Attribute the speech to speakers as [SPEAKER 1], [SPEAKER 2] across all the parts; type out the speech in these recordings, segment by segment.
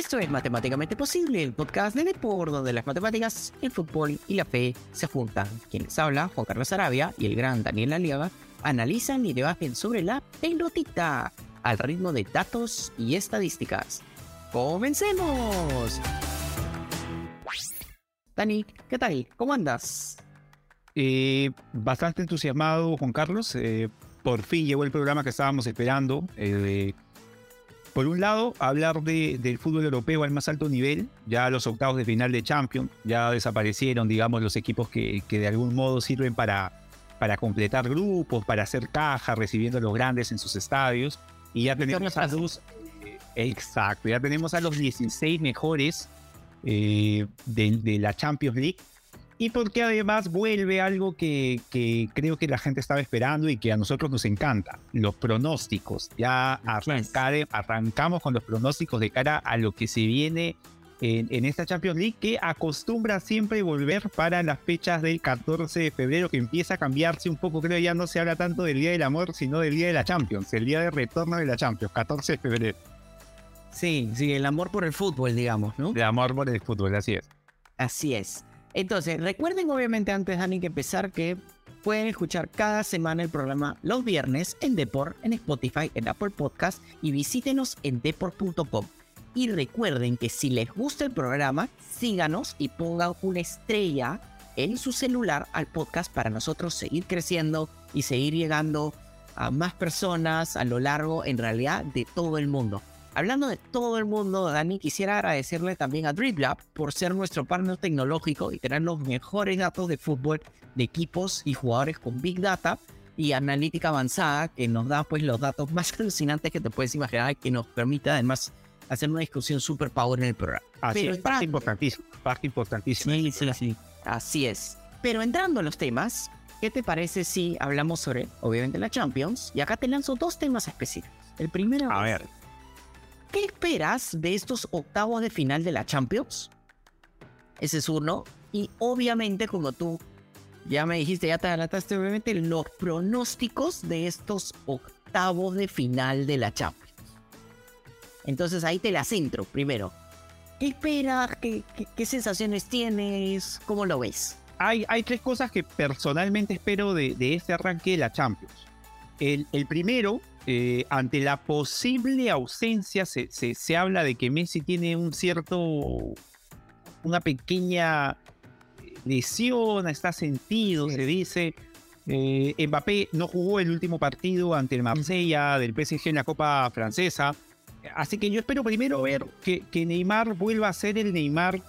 [SPEAKER 1] Esto es Matemáticamente Posible, el podcast de Depor, donde las matemáticas, el fútbol y la fe se juntan. Quienes habla, Juan Carlos Arabia y el gran Daniel Aliaga, analizan y debaten sobre la pelotita al ritmo de datos y estadísticas. ¡Comencemos! Dani, ¿qué tal? ¿Cómo andas?
[SPEAKER 2] Eh, bastante entusiasmado, Juan Carlos. Eh, por fin llegó el programa que estábamos esperando. Eh, por un lado, hablar de, del fútbol europeo al más alto nivel, ya los octavos de final de Champions, ya desaparecieron, digamos, los equipos que, que de algún modo sirven para, para completar grupos, para hacer caja, recibiendo a los grandes en sus estadios. Y ya tenemos a los, exacto, ya tenemos a los 16 mejores de, de la Champions League y porque además vuelve algo que, que, creo que la gente estaba esperando y que a nosotros nos encanta, los pronósticos. Ya arrancar, arrancamos con los pronósticos de cara a lo que se viene en, en, esta Champions League, que acostumbra siempre volver para las fechas del 14 de febrero, que empieza a cambiarse un poco, creo ya no se habla tanto del Día del Amor, sino del Día de la Champions, el día de retorno de la Champions, 14 de febrero.
[SPEAKER 1] Sí, sí, el amor por el fútbol, digamos, ¿no?
[SPEAKER 2] El amor por el fútbol, así es.
[SPEAKER 1] Así es. Entonces, recuerden obviamente antes, Dani, que empezar que pueden escuchar cada semana el programa los viernes en Deport, en Spotify, en Apple Podcast y visítenos en deport.com. Y recuerden que si les gusta el programa, síganos y pongan una estrella en su celular al podcast para nosotros seguir creciendo y seguir llegando a más personas a lo largo, en realidad, de todo el mundo. Hablando de todo el mundo, Dani, quisiera agradecerle también a DribLab por ser nuestro partner tecnológico y tener los mejores datos de fútbol de equipos y jugadores con Big Data y analítica avanzada que nos da pues los datos más alucinantes que te puedes imaginar y que nos permite además hacer una discusión super power en el programa.
[SPEAKER 2] Así Pero es, parte importantísimo, parte importantísimo.
[SPEAKER 1] Sí, sí, sí, así es. Pero entrando en los temas, ¿qué te parece si hablamos sobre, obviamente, la Champions? Y acá te lanzo dos temas específicos. El primero
[SPEAKER 2] a
[SPEAKER 1] es,
[SPEAKER 2] ver.
[SPEAKER 1] ¿Qué esperas de estos octavos de final de la Champions? Ese es uno. Y obviamente, como tú ya me dijiste, ya te adelantaste, obviamente, los pronósticos de estos octavos de final de la Champions. Entonces ahí te las entro primero. ¿Qué esperas? ¿Qué, sensaciones tienes? ¿Cómo lo ves?
[SPEAKER 2] Hay, tres cosas que personalmente espero de, este arranque de la Champions. El primero eh, ante la posible ausencia, se, se, se, habla de que Messi tiene un cierto, una pequeña lesión, está sentido, se dice. Eh, Mbappé no jugó el último partido ante el Marsella del PSG en la Copa Francesa. Así que yo espero primero ver que, que Neymar vuelva a ser el Neymar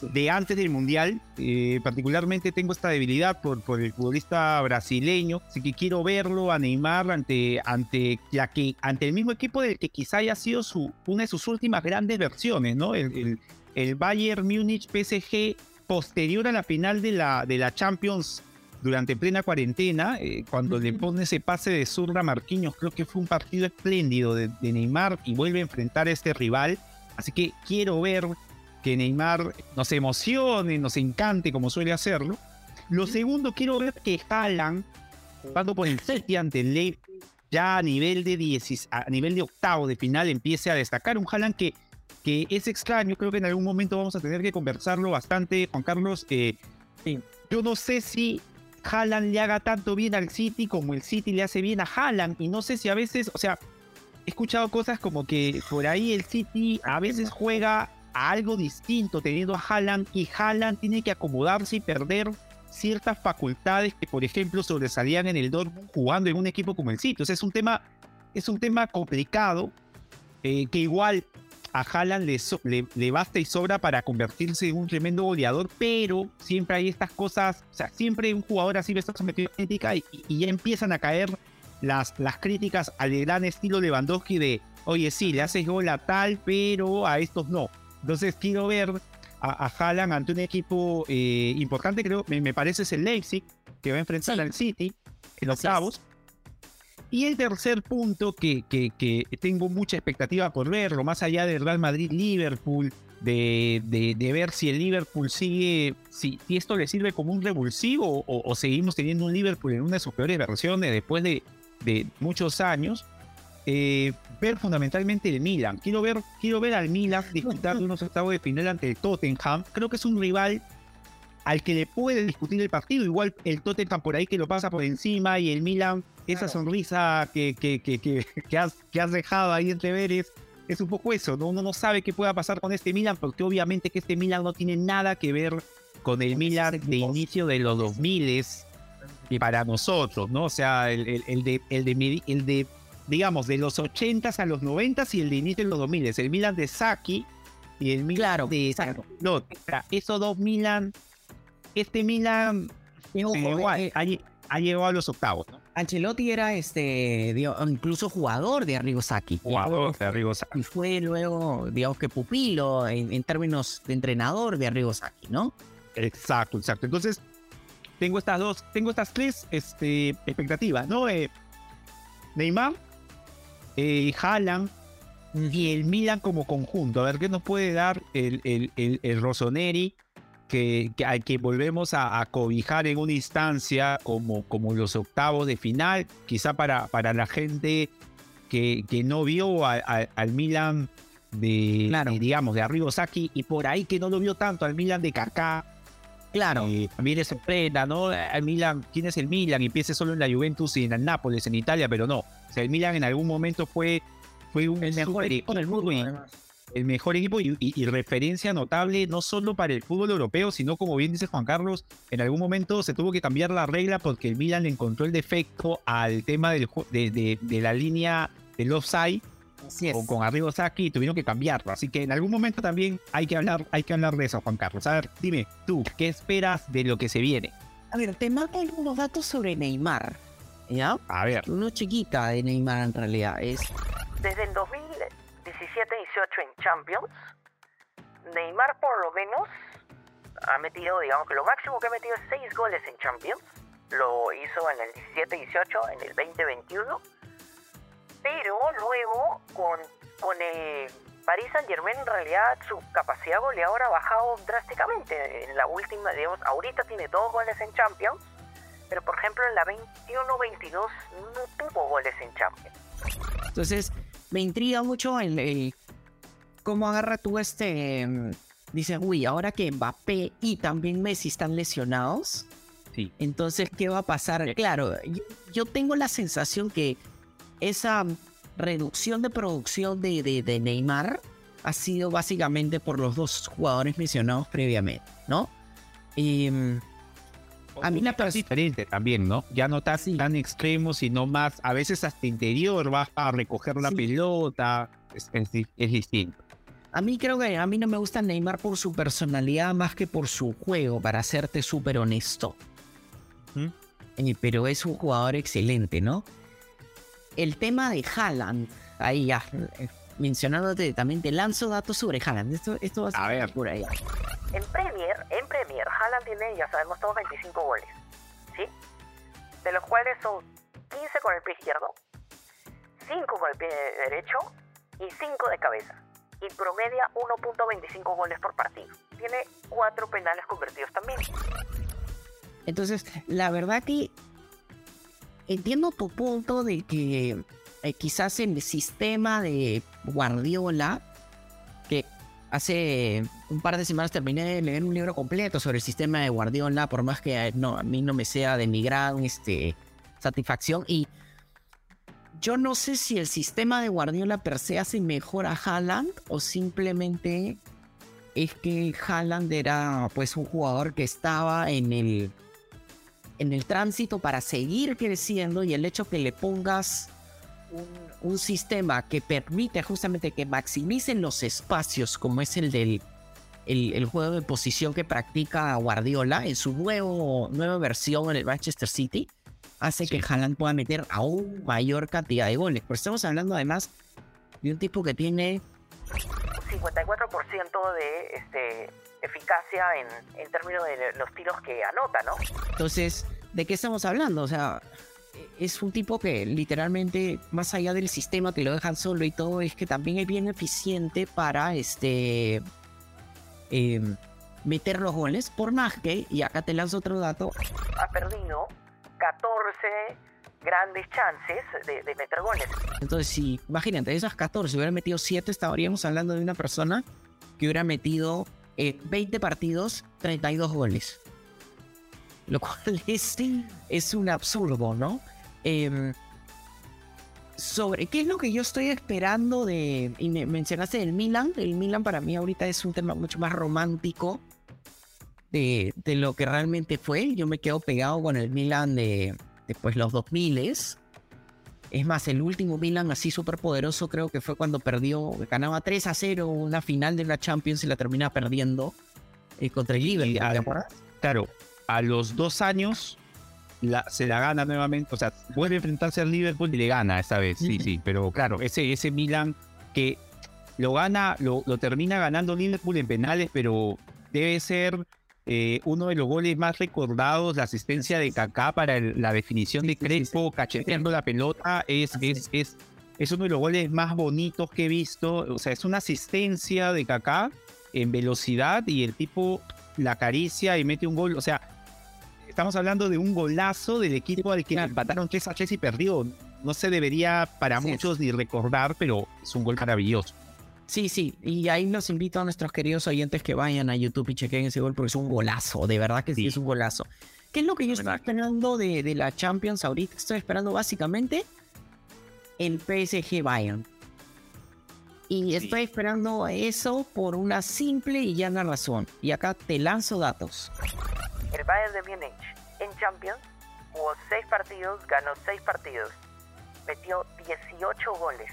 [SPEAKER 2] de antes del Mundial. Eh, particularmente tengo esta debilidad por, por, el futbolista brasileño, así que quiero verlo a Neymar ante, ante, la que, ante el mismo equipo del que quizá haya sido su, una de sus últimas grandes versiones, ¿no? El, el, el Bayern Múnich PSG posterior a la final de la, de la Champions durante plena cuarentena, eh, cuando le pone ese pase de zurda a Marquinhos, creo que fue un partido espléndido de, de Neymar y vuelve a enfrentar a este rival. Así que quiero ver que Neymar nos emocione, nos encante como suele hacerlo. Lo segundo, quiero ver que Haaland, jugando por el City ante el Leipzig, ya a nivel de 10, a nivel de octavo de final empiece a destacar. Un Haaland que, que es extraño, creo que en algún momento vamos a tener que conversarlo bastante, Juan Carlos. Eh, yo no sé si Haaland le haga tanto bien al City como el City le hace bien a Haaland. Y no sé si a veces, o sea, he escuchado cosas como que por ahí el City a veces juega algo distinto teniendo a Haaland y Haaland tiene que acomodarse y perder ciertas facultades que por ejemplo sobresalían en el Dortmund jugando en un equipo como el City. O sea, es un tema, es un tema complicado eh, que igual a Haaland le, so, le, basta y sobra para convertirse en un tremendo goleador, pero siempre hay estas cosas, o sea, siempre un jugador así estar sometido a crítica y, y, ya empiezan a caer las, las críticas al gran estilo Lewandowski de, oye, sí, le haces gol a tal, pero a estos no. Entonces quiero ver a, a Haaland ante un equipo eh, importante, creo, me, me, parece es el Leipzig, que va a enfrentar sí. al City en octavos. Y el tercer punto que, que, que, tengo mucha expectativa por verlo, más allá del Real Madrid-Liverpool, de, de, de, ver si el Liverpool sigue, si, si esto le sirve como un revulsivo o, o, seguimos teniendo un Liverpool en una de sus peores versiones después de, de muchos años, eh, ver fundamentalmente el Milan. Quiero ver, quiero ver al Milan disputar unos octavos de final ante el Tottenham. Creo que es un rival al que le puede discutir el partido. Igual el Tottenham por ahí que lo pasa por encima y el Milan, esa sonrisa que, que, que, que, has, que has dejado ahí entrever es, es un poco eso. ¿no? Uno no sabe qué pueda pasar con este Milan porque obviamente que este Milan no tiene nada que ver con el Milan de inicio de los 2000 y para nosotros, ¿no? O sea, el, el, el de, el, de, el de, digamos, de los 80s a los 90s y el de inicio de los 2000 el Milan de Saki y el Milan
[SPEAKER 1] claro,
[SPEAKER 2] de
[SPEAKER 1] claro.
[SPEAKER 2] No, esos dos Milan, este Milan
[SPEAKER 1] Ojo, eh,
[SPEAKER 2] ha, ha, llegado a los octavos, ¿no?
[SPEAKER 1] Ancelotti era este, digamos, incluso jugador de Arrigo Sacchi.
[SPEAKER 2] Jugador de Arrigo Sacchi.
[SPEAKER 1] Y fue luego, digamos que pupilo en, en términos de entrenador de Arrigo Sacchi, ¿no?
[SPEAKER 2] Exacto, exacto. Entonces, tengo estas dos, tengo estas tres este, expectativas, ¿no? Eh, Neymar, eh, Haaland y el Milan como conjunto. A ver qué nos puede dar el, el, el, el Rossoneri, que, que, al que volvemos a, a, cobijar en una instancia como, como los octavos de final, quizá para, para la gente que, que no vio a, a, al Milan de,
[SPEAKER 1] Claro.
[SPEAKER 2] de, digamos, de Arrigo Sacchi y por ahí que no lo vio tanto al Milan de Kaká,
[SPEAKER 1] Claro.
[SPEAKER 2] eh, también es pena, ¿no? El Milan, ¿quién es el Milan? Y piense solo en la Juventus y en el Nápoles, en Italia, pero no. O sea, el Milan en algún momento fue, fue un
[SPEAKER 1] el mejor equipo del mundo,
[SPEAKER 2] y-
[SPEAKER 1] además.
[SPEAKER 2] el mejor equipo y, y- y referencia notable no solo para el fútbol europeo, sino como bien dice Juan Carlos, en algún momento se tuvo que cambiar la regla porque el Milan le encontró el defecto al tema del, de, de- de la línea del offside
[SPEAKER 1] Así es.
[SPEAKER 2] con, con Arrigo y tuvieron que cambiarlo. Así que en algún momento también hay que hablar, hay que hablar de eso, Juan Carlos. A ver, dime, tú, ¿qué esperas de lo que se viene?
[SPEAKER 1] A ver, te mando algunos datos sobre Neymar. ¿Ya?
[SPEAKER 2] A ver.
[SPEAKER 1] Uno chiquita de Neymar en realidad. Es
[SPEAKER 3] Desde el 2017-18 en Champions, Neymar por lo menos ha metido, digamos que lo máximo que ha metido es 6 goles en Champions. Lo hizo en el 17-18, en el 2021. Pero luego con, con el Paris Saint Germain en realidad su capacidad goleadora ha bajado drásticamente. En la última, digamos, ahorita tiene dos goles en Champions. Pero por ejemplo en la 21-22 no tuvo goles en Champions.
[SPEAKER 1] Entonces, me intriga mucho el, el cómo agarra tú este. mm, Dice, uy, ahora que Mbappé y también Messi están lesionados,
[SPEAKER 2] Sí.
[SPEAKER 1] entonces, ¿qué va a pasar? Claro, yo, yo tengo la sensación que esa reducción de producción de, de- de Neymar ha sido básicamente por los dos jugadores mencionados previamente, ¿no? Mm, a mí la
[SPEAKER 2] diferente también, ¿no? Ya no
[SPEAKER 1] Sí.
[SPEAKER 2] tan extremo, sino más, a veces hasta interior, vas a recoger la
[SPEAKER 1] Sí.
[SPEAKER 2] pelota, es, es di- es distinto.
[SPEAKER 1] A mí creo que a mí no me gusta Neymar por su personalidad más que por su juego, para serte súper honesto.
[SPEAKER 2] ¿Mm?
[SPEAKER 1] Eh, Pero es un jugador excelente, ¿no? El tema de Haaland, ahí ya, eh, mencionándote, también te lanzo datos sobre Haaland. Esto, esto va
[SPEAKER 2] A ver.
[SPEAKER 1] por ahí.
[SPEAKER 3] En Premier, en Premier, Haaland tiene, ya sabemos todos, 25 goles, ¿sí? De los cuales son 15 con el pie izquierdo, 5 con el pie derecho y 5 de cabeza. Y promedia 1.25 goles por partido. Tiene 4 penales convertidos también.
[SPEAKER 1] Entonces, la verdad que entiendo tu punto de que eh, quizás el sistema de Guardiola, que hace un par de semanas terminé de leer un libro completo sobre el sistema de Guardiola, por más que eh, no, a mí no me sea de mi gran este, satisfacción. Y yo no sé si el sistema de Guardiola per se hace mejor a Haaland o simplemente es que Haaland era pues un jugador que estaba en el en el tránsito para seguir creciendo y el hecho que le pongas un, un sistema que permite justamente que maximicen los espacios como es el del el, el juego de posición que practica Guardiola en su nuevo, nueva versión en el Manchester City hace que Haaland pueda meter aún mayor cantidad de goles. Pero estamos hablando además de un tipo que tiene
[SPEAKER 3] 54% de este, eficacia en, en términos de los tiros que anota, ¿no?
[SPEAKER 1] Entonces, ¿de qué estamos hablando? O sea, es un tipo que literalmente, más allá del sistema que lo dejan solo y todo, es que también es bien eficiente para este eh, meter los goles. Por más que, y acá te lanzo otro dato,
[SPEAKER 3] ha perdido 14 grandes chances de, de meter goles.
[SPEAKER 1] Entonces, si, imagínate, de esas 14, hubiera metido 7, estaríamos hablando de una persona que hubiera metido eh, 20 partidos, 32 goles. Lo cual es, es un absurdo, ¿no? Em, sobre qué es lo que yo estoy esperando de. Y me mencionaste el Milan. El Milan para mí ahorita es un tema mucho más romántico de, de lo que realmente fue. Yo me quedo pegado con el Milan de después los 2000 Es más, el último Milan así súper poderoso creo que fue cuando perdió, ganaba 3 a 0 una final de la Champions y la termina perdiendo eh, contra el Liverpool.
[SPEAKER 2] claro, a los dos años se la gana nuevamente, o sea, vuelve a enfrentarse al Liverpool y le gana esta vez, sí, sí, pero claro, ese, ese Milan que lo gana, lo, lo termina ganando Liverpool en penales, pero debe ser eh, uno de los goles más recordados, la asistencia de Kaká para la definición de Crespo, cacheteando la pelota, es, es, es, es uno de los goles más bonitos que he visto. O sea, es una asistencia de Kaká en velocidad y el tipo la acaricia y mete un gol. O sea, estamos hablando de un golazo del equipo al que empataron 3 a 3 y perdió. No se debería para muchos ni recordar, pero es un gol maravilloso.
[SPEAKER 1] Sí, sí, y ahí los invito a nuestros queridos oyentes que vayan a YouTube y chequen ese gol porque es un golazo, de verdad que sí, es un golazo. ¿Qué es lo que yo estoy esperando de, de, la Champions ahorita? Estoy esperando básicamente el PSG Bayern. Y estoy esperando eso por una simple y llana razón. Y acá te lanzo datos.
[SPEAKER 3] El Bayern de Múnich en Champions jugó 6 partidos, ganó 6 partidos, metió 18 goles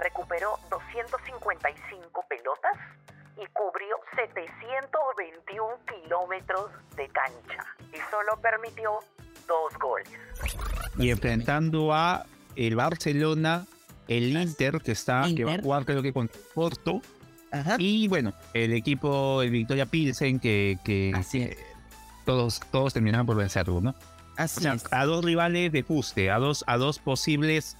[SPEAKER 3] recuperó 255 pelotas y cubrió 721 kilómetros de cancha. Y solo permitió dos goles.
[SPEAKER 2] Y enfrentando a el Barcelona, el Inter que está que va a jugar creo que con Porto. Y bueno el equipo el Victoria Pilsen que, que, todos todos terminaron por vencerlo, ¿no?
[SPEAKER 1] Así
[SPEAKER 2] A dos rivales de fuste, a dos a dos posibles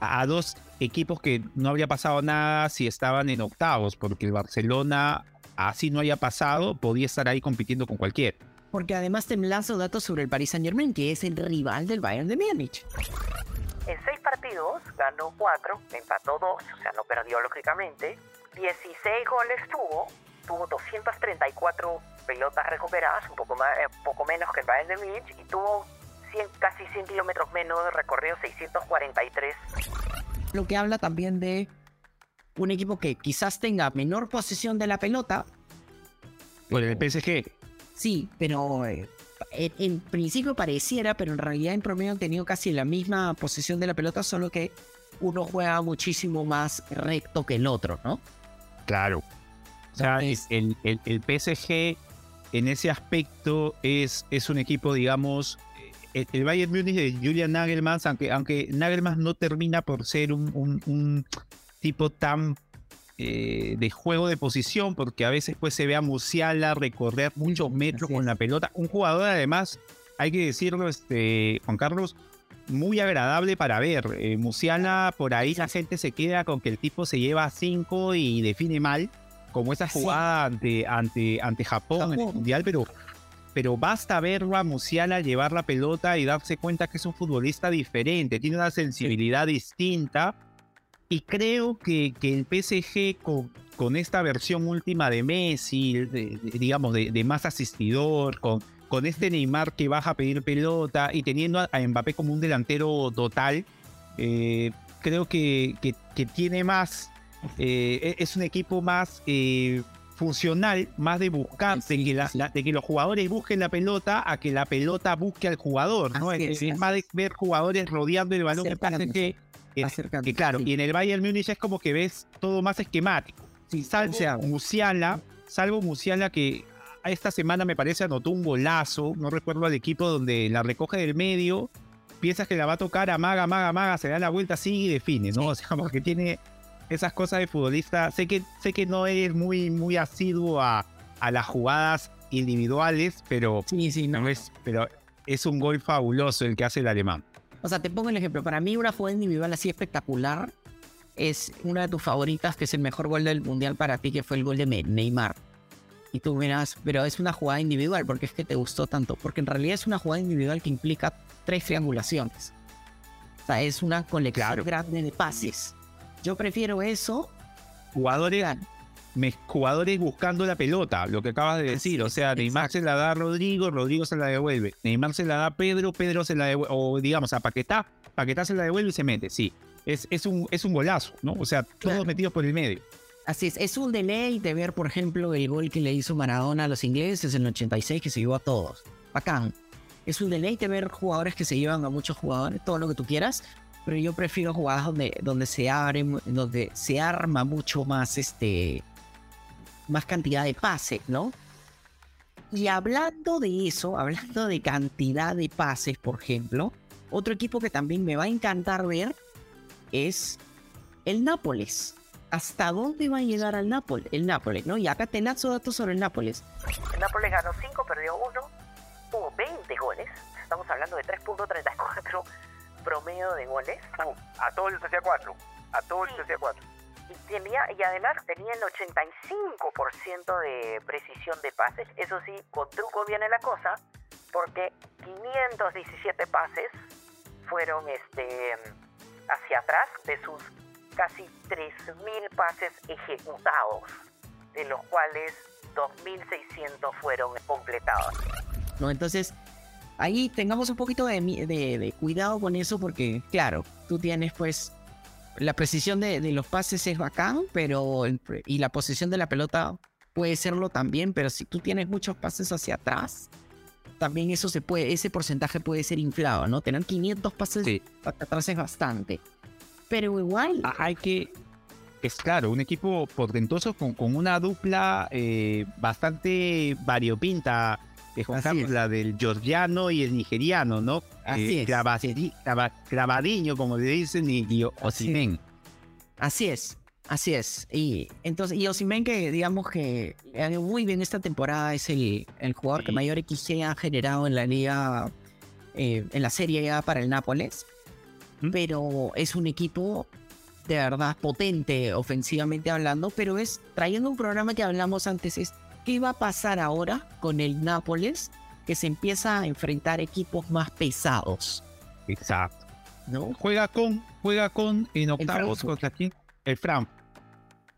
[SPEAKER 2] a dos equipos que no habría pasado nada si estaban en octavos, porque el Barcelona, así no haya pasado, podía estar ahí compitiendo con cualquier.
[SPEAKER 1] Porque además te lanzo datos sobre el Paris Saint Germain, que es el rival del Bayern de Múnich.
[SPEAKER 3] En seis partidos ganó cuatro, empató dos, o sea, no perdió lógicamente. 16 goles tuvo, tuvo 234 pelotas recuperadas, un poco, más, eh, poco menos que el Bayern de Múnich, y tuvo 100, casi 100 kilómetros menos de recorrido, 643
[SPEAKER 1] lo que habla también de un equipo que quizás tenga menor posesión de la pelota.
[SPEAKER 2] Por el PSG.
[SPEAKER 1] Sí, pero eh, en, principio pareciera, pero en realidad en promedio han tenido casi la misma posesión de la pelota, solo que uno juega muchísimo más recto que el otro, ¿no?
[SPEAKER 2] Claro. O sea, el, el, el, PSG en ese aspecto es, es un equipo, digamos, el, Bayern Múnich de Julian Nagelsmann, aunque, aunque Nagelsmann no termina por ser un, tipo tan eh, de juego de posición, porque a veces pues se ve a Musiala recorrer muchos metros con la pelota. Un jugador además, hay que decirlo, este, Juan Carlos, muy agradable para ver. Eh, Musiala, por ahí la gente se queda con que el tipo se lleva a 5 y define mal, como esa jugada ante, ante, ante Japón, en el Mundial, pero pero basta verlo a Musiala llevar la pelota y darse cuenta que es un futbolista diferente, tiene una sensibilidad distinta. Y creo que, que el PSG con, con, esta versión última de Messi, digamos, de, más asistidor, con, con este Neymar que baja a pedir pelota y teniendo a, Mbappé como un delantero total, eh, creo que, que, tiene más, eh, es un equipo más eh, funcional, más de buscar, de que, de que los jugadores busquen la pelota a que la pelota busque al jugador, ¿no? Es, más de ver jugadores rodeando el balón que, que, claro, y en el Bayern Múnich es como que ves todo más esquemático. Si salvo Musiala, salvo Musiala que esta semana me parece anotó un golazo, no recuerdo al equipo donde la recoge del medio, piensas que la va a tocar, amaga, amaga, amaga, se da la vuelta, sigue y define, ¿no? O sea, porque tiene esas cosas de futbolista. Sé que, sé que no eres muy, muy asiduo a, a las jugadas individuales, pero,
[SPEAKER 1] sí, sí, no.
[SPEAKER 2] es, pero es un gol fabuloso el que hace el alemán.
[SPEAKER 1] O sea, te pongo el ejemplo. Para mí, una jugada individual así espectacular es una de tus favoritas, que es el mejor gol del mundial para ti, que fue el gol de Neymar. Y tú miras, pero es una jugada individual, porque es que te gustó tanto. Porque en realidad es una jugada individual que implica tres triangulaciones. O sea, es una colección grande de pases. Yo prefiero eso.
[SPEAKER 2] Jugadores, jugadores buscando la pelota, lo que acabas de decir. o sea, Neymar se la da a Rodrigo, Rodrigo se la devuelve. Neymar se la da a Pedro, Pedro se la devuelve. O digamos, a Paquetá, Paquetá se la devuelve y se mete, sí. Es, es, un, es un golazo, ¿no? O sea, todos metidos por el medio.
[SPEAKER 1] Así es, es un deleite ver, por ejemplo, el gol que le hizo Maradona a los ingleses en el 86 que se llevó a todos. Bacán. Es un deleite ver jugadores que se llevan a muchos jugadores, todo lo que tú quieras, pero yo prefiero jugadas donde, donde se abre, donde se arma mucho más este más cantidad de pases, ¿no? Y hablando de eso, hablando de cantidad de pases, por ejemplo, otro equipo que también me va a encantar ver es el Nápoles. ¿Hasta dónde va a llegar al Nápoles? El Nápoles, ¿no? Y acá te lanzo datos sobre el Nápoles.
[SPEAKER 3] El Nápoles ganó 5, perdió 1, hubo 20 goles. Estamos hablando de 3.34 promedio de goles.
[SPEAKER 4] a todos les hacía 4. A todos les hacía 4
[SPEAKER 3] y, tenía, y además tenía el 85% de precisión de pases. Eso sí, con truco viene la cosa, porque 517 pases fueron este, hacia atrás de sus casi 3.000 pases ejecutados, de los cuales 2.600 fueron completados.
[SPEAKER 1] No, entonces, ahí tengamos un poquito de, de, de, cuidado con eso porque, claro, tú tienes pues la precisión de, los pases es bacán, pero y la posición de la pelota puede serlo también, pero si tú tienes muchos pases hacia atrás, también eso se puede, ese porcentaje puede ser inflado, ¿no? Tener 500 pases hacia atrás es bastante. Pero igual...
[SPEAKER 2] Ah, hay que... Es claro, un equipo portentoso con, con una dupla eh, bastante variopinta la del georgiano y el nigeriano, ¿no?
[SPEAKER 1] Así
[SPEAKER 2] eh, es. Grabadiño, como le dicen, y, y
[SPEAKER 1] Así es. Así es. Y entonces, y Osimen que digamos que muy bien esta temporada, es el, el jugador que mayor XG ha generado en la liga, eh, en la serie A para el Nápoles. Pero es un equipo de verdad potente ofensivamente hablando, pero es trayendo un programa que hablamos antes, es ¿Qué va a pasar ahora con el Nápoles que se empieza a enfrentar equipos más pesados?
[SPEAKER 2] Exacto. ¿No? Juega con, juega con en octavos contra quién? El Fran.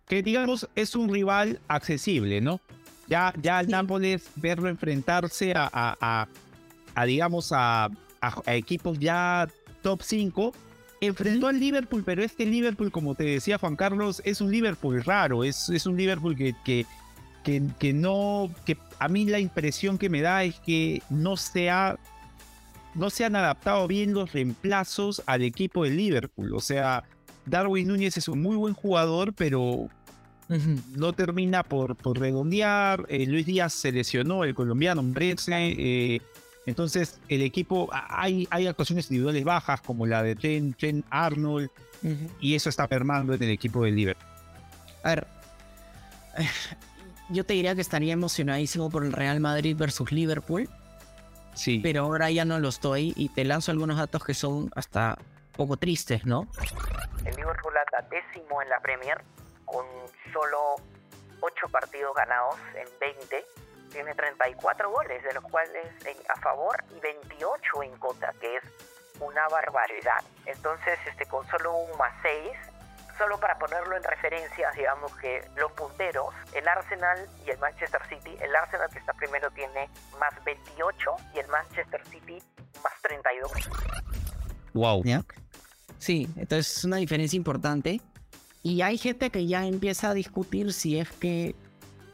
[SPEAKER 2] Que digamos es un rival accesible, ¿no? Ya, ya el Nápoles verlo enfrentarse a, a, digamos, a, equipos ya top 5 enfrentó al Liverpool, pero este Liverpool, como te decía Juan Carlos, es un Liverpool raro, es, es un Liverpool que, que, que, no, que a mí la impresión que me da es que no se, no se han adaptado bien los reemplazos al equipo de Liverpool. O sea, Darwin Núñez es un muy buen jugador, pero no termina por, por redondear. Eh, Luis Díaz se lesionó, el colombiano, eh, entonces, el equipo, hay, hay actuaciones individuales bajas, como la de Trent, Arnold, y eso está permando en el equipo del Liverpool.
[SPEAKER 1] A ver, yo te diría que estaría emocionadísimo por el Real Madrid versus Liverpool.
[SPEAKER 2] Sí.
[SPEAKER 1] Pero ahora ya no lo estoy y te lanzo algunos datos que son hasta poco tristes, ¿no?
[SPEAKER 3] El Liverpool anda décimo en la Premier con solo 8 partidos ganados en 20. Tiene 34 goles, de los cuales a favor y 28 en contra, que es una barbaridad. Entonces, este, con solo un más 6 solo para ponerlo en referencia, digamos que los punteros, el Arsenal y el Manchester City, el Arsenal que está primero tiene más 28 y el Manchester City más 32.
[SPEAKER 2] Wow.
[SPEAKER 1] Sí, entonces es una diferencia importante. Y hay gente que ya empieza a discutir si es que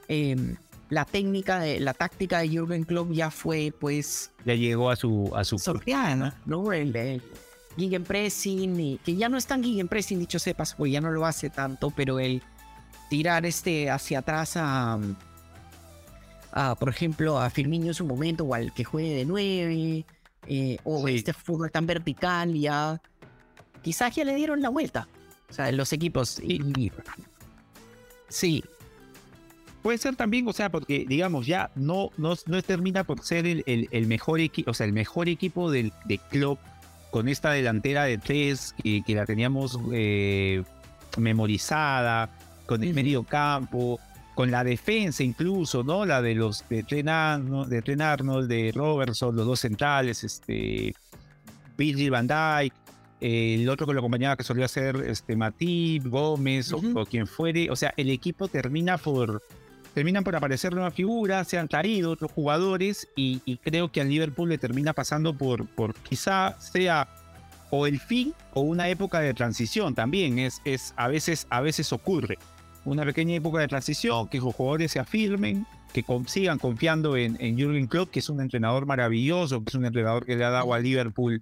[SPEAKER 1] em, la técnica, de, la táctica de Jürgen Klopp ya fue, pues...
[SPEAKER 2] Ya llegó a su... A su...
[SPEAKER 1] Sorteada, ¿no? El, el, Gegenpressing, y que ya no es tan Gegenpressing, dicho sepas, pues ya no lo hace tanto, pero el tirar este hacia atrás a, por ejemplo, a Firmino en su momento, o al que juegue de 9, eh, o este fútbol tan vertical, ya quizás ya le dieron la vuelta. O sea, los equipos. sí.
[SPEAKER 2] Puede ser también, o sea, porque digamos, ya no, no, no termina por ser el, el, mejor equipo, o sea, el mejor equipo del, de club con esta delantera de tres que, que la teníamos eh, memorizada, con el medio campo, con la defensa incluso, ¿no? La de los de Tren Arnold, de, Arnold, de Robertson, los dos centrales, este, Virgil van Dijk. eh, el otro que lo acompañaba que solía ser este, Matip, Gómez o, quien fuere. O sea, el equipo termina por, terminan por aparecer nuevas figuras, se han traído otros jugadores y, y creo que al Liverpool le termina pasando por, por quizá sea o el fin o una época de transición también. Es, es, a, veces, a veces ocurre una pequeña época de transición, que los jugadores se afirmen, que con- sigan confiando en, en Jürgen Klopp, que es un entrenador maravilloso, que es un entrenador que le ha dado a Liverpool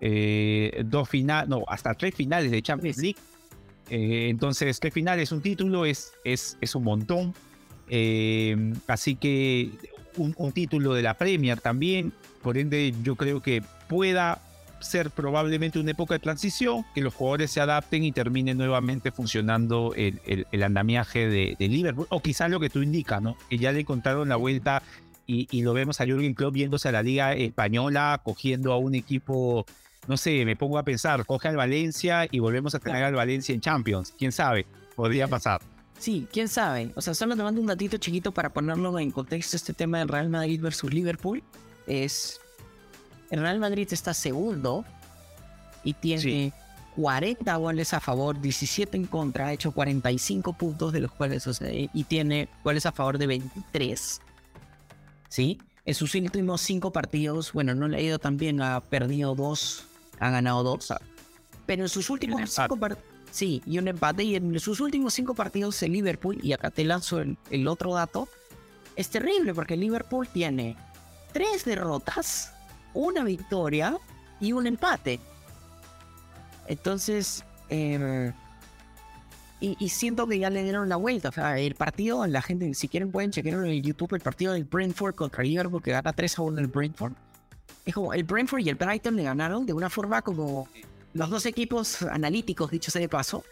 [SPEAKER 2] eh, dos finales, no, hasta tres finales de Champions League. Eh, entonces, tres finales, un título es, es, es un montón. Eh, así que un, un título de la Premier también. Por ende, yo creo que pueda ser probablemente una época de transición, que los jugadores se adapten y termine nuevamente funcionando el, el- el andamiaje de, de Liverpool. O quizás lo que tú indicas, ¿no? Que ya le encontraron la vuelta y, y lo vemos a Jürgen Klopp yéndose a la Liga Española, cogiendo a un equipo, no sé, me pongo a pensar, coge al Valencia y volvemos a tener al Valencia en Champions. ¿Quién sabe? Podría pasar.
[SPEAKER 1] Sí, quién sabe. O sea, solo te mando un datito chiquito para ponerlo en contexto este tema del Real Madrid versus Liverpool. Es. El Real Madrid está segundo y tiene
[SPEAKER 2] Sí.
[SPEAKER 1] 40 goles a favor, 17 en contra, ha hecho 45 puntos de los cuales, o sea, y tiene goles a favor de 23. ¿Sí? En sus últimos 5 partidos, bueno, no le ha ido tan bien, ha perdido 2, ha ganado 2. Pero en sus últimos
[SPEAKER 2] empate.
[SPEAKER 1] 5 partidos. Sí, y un empate. Y en sus últimos 5 partidos en Liverpool, y acá te lanzo el, el otro dato, es terrible porque Liverpool tiene 3 derrotas, una victoria y un empate. Entonces, eh, y, siento que ya le dieron la vuelta. O sea, el partido, la gente, si quieren pueden chequearlo en YouTube, el partido del Brentford contra Liverpool, que gana 3 a 1 el Brentford. Es como el Brentford y el Brighton le ganaron de una forma como los dos equipos analíticos, dicho sea de paso,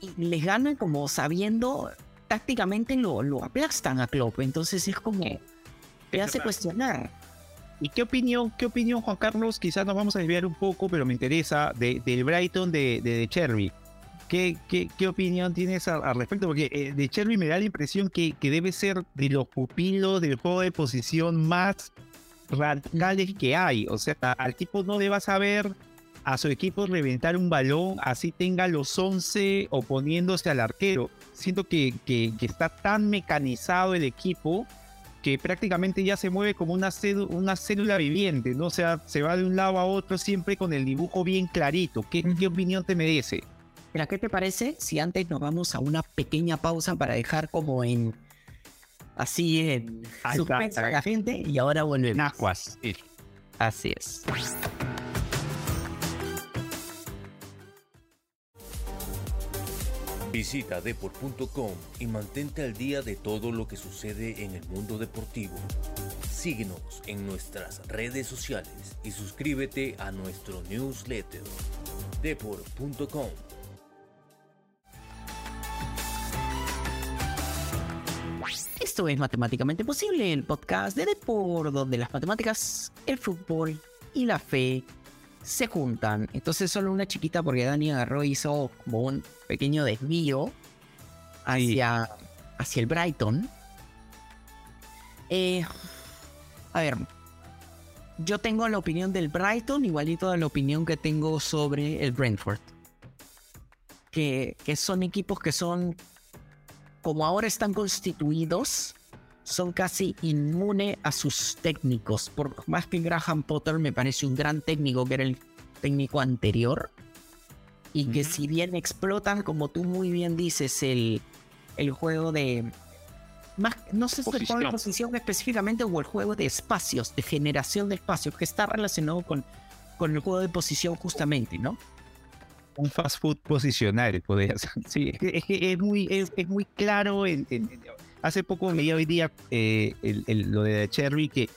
[SPEAKER 1] y les ganan como sabiendo tácticamente lo, lo aplastan a Klopp. Entonces es como te hace cuestionar.
[SPEAKER 2] ¿Y qué opinión, qué opinión, Juan Carlos? Quizás nos vamos a desviar un poco, pero me interesa, de- del Brighton de, de, de Cherby. ¿Qué, qué, qué opinión tienes al, al respecto? Porque eh, de Cherby me da la impresión que, que debe ser de los pupilos del juego de posición más radicales que hay. O sea, al tipo no le vas a ver a su equipo reventar un balón, así tenga los 11 oponiéndose al arquero. Siento que, que, que está tan mecanizado el equipo que prácticamente ya se mueve como una, una célula viviente, ¿no? O sea, se va de un lado a otro siempre con el dibujo bien clarito. ¿Qué, qué opinión te merece?
[SPEAKER 1] Mira, ¿qué te parece si antes nos vamos a una pequeña pausa para dejar como en así en suspenso a la gente y ahora volvemos?
[SPEAKER 2] Nacuas.
[SPEAKER 1] Así es.
[SPEAKER 5] Visita deport.com y mantente al día de todo lo que sucede en el mundo deportivo. Síguenos en nuestras redes sociales y suscríbete a nuestro newsletter. deport.com
[SPEAKER 1] Esto es Matemáticamente Posible, el podcast de Depor, donde las matemáticas, el fútbol y la fe se juntan. Entonces solo una chiquita porque Dani agarró y hizo como un pequeño desvío hacia, hacia el Brighton. Eh, a ver, yo tengo la opinión del Brighton igualito a la opinión que tengo sobre el Brentford. Que, que son equipos que son como ahora están constituidos, son casi inmune a sus técnicos. Por más que Graham Potter me parece un gran técnico, que era el técnico anterior, y que si bien explotan, como tú muy bien dices, el, el juego de. Más, no sé si el juego de
[SPEAKER 2] Posición.
[SPEAKER 1] posición específicamente o el juego de espacios, de generación de espacios, que está relacionado con, con el juego de posición justamente, ¿no?
[SPEAKER 2] Un fast food posicional, podría ser. Sí, es, muy, es, es muy claro. en- en- en- hace poco leía hoy día eh, el- el- lo de Cherry que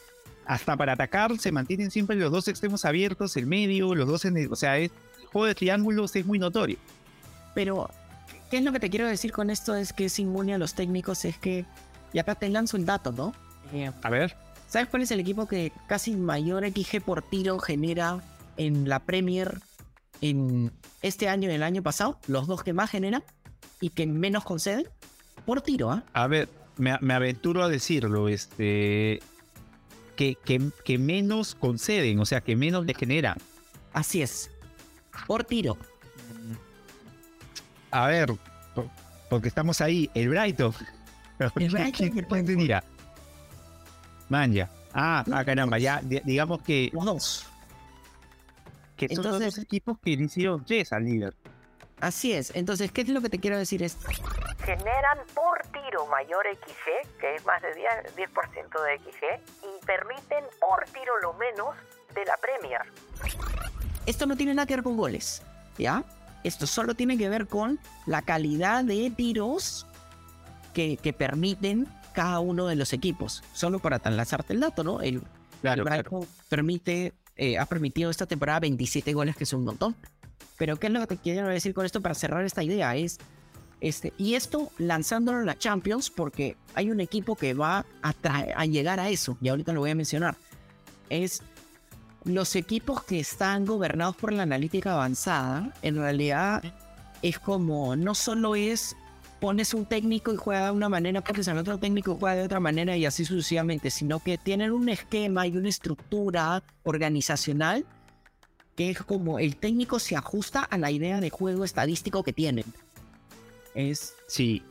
[SPEAKER 2] hasta para atacar se mantienen siempre los dos extremos abiertos, el medio, los dos en el, o sea, es- el juego de triángulos es muy notorio.
[SPEAKER 1] Pero, ¿qué es lo que te quiero decir con esto? Es que es inmune a los técnicos, es que, y acá te lanzo el dato, ¿no? Eh,
[SPEAKER 2] A ver,
[SPEAKER 1] ¿Sabes cuál es el equipo que casi mayor XG por tiro genera en la Premier en este año y el año pasado? Los dos que más generan y que menos conceden por tiro, ¿ah?
[SPEAKER 2] a ver, me, me aventuro a decirlo, este, que, que, que menos conceden, o sea, que menos le generan.
[SPEAKER 1] Así es. Por tiro.
[SPEAKER 2] A ver, po- porque estamos ahí, el Brighton.
[SPEAKER 1] El Brighton
[SPEAKER 2] ¿Quién
[SPEAKER 1] y el
[SPEAKER 2] quién tendría? Man, ya. Ah, ah, caramba, ya, di- digamos que,
[SPEAKER 1] Los dos.
[SPEAKER 2] que son los dos equipos que hicieron yes al líder.
[SPEAKER 1] Así es. Entonces, ¿qué es lo que te quiero decir? Es,
[SPEAKER 3] Generan por tiro mayor XG, que es más de 10%, 10% de XG, y permiten por tiro lo menos de la Premier.
[SPEAKER 1] esto no tiene nada que ver con goles, ¿ya? Esto solo tiene que ver con la calidad de tiros que, que permiten cada uno de los equipos. Solo para lanzarte el dato, ¿no? El,
[SPEAKER 2] Claro,
[SPEAKER 1] el
[SPEAKER 2] claro.
[SPEAKER 1] Permite, eh, ha permitido esta temporada 27 goles, que es un montón. Pero ¿qué es lo que te quiero decir con esto para cerrar esta idea? Es, este, y esto lanzándolo en la Champions porque hay un equipo que va a, a llegar a eso, y ahorita lo voy a mencionar. Es los equipos que están gobernados por la analítica avanzada, en realidad es como, no solo es pones un técnico y juega de una manera, pones al otro técnico y juega de otra manera y así sucesivamente, sino que tienen un esquema y una estructura organizacional que es como el técnico se ajusta a la idea de juego estadístico que tienen. Es
[SPEAKER 2] Sí.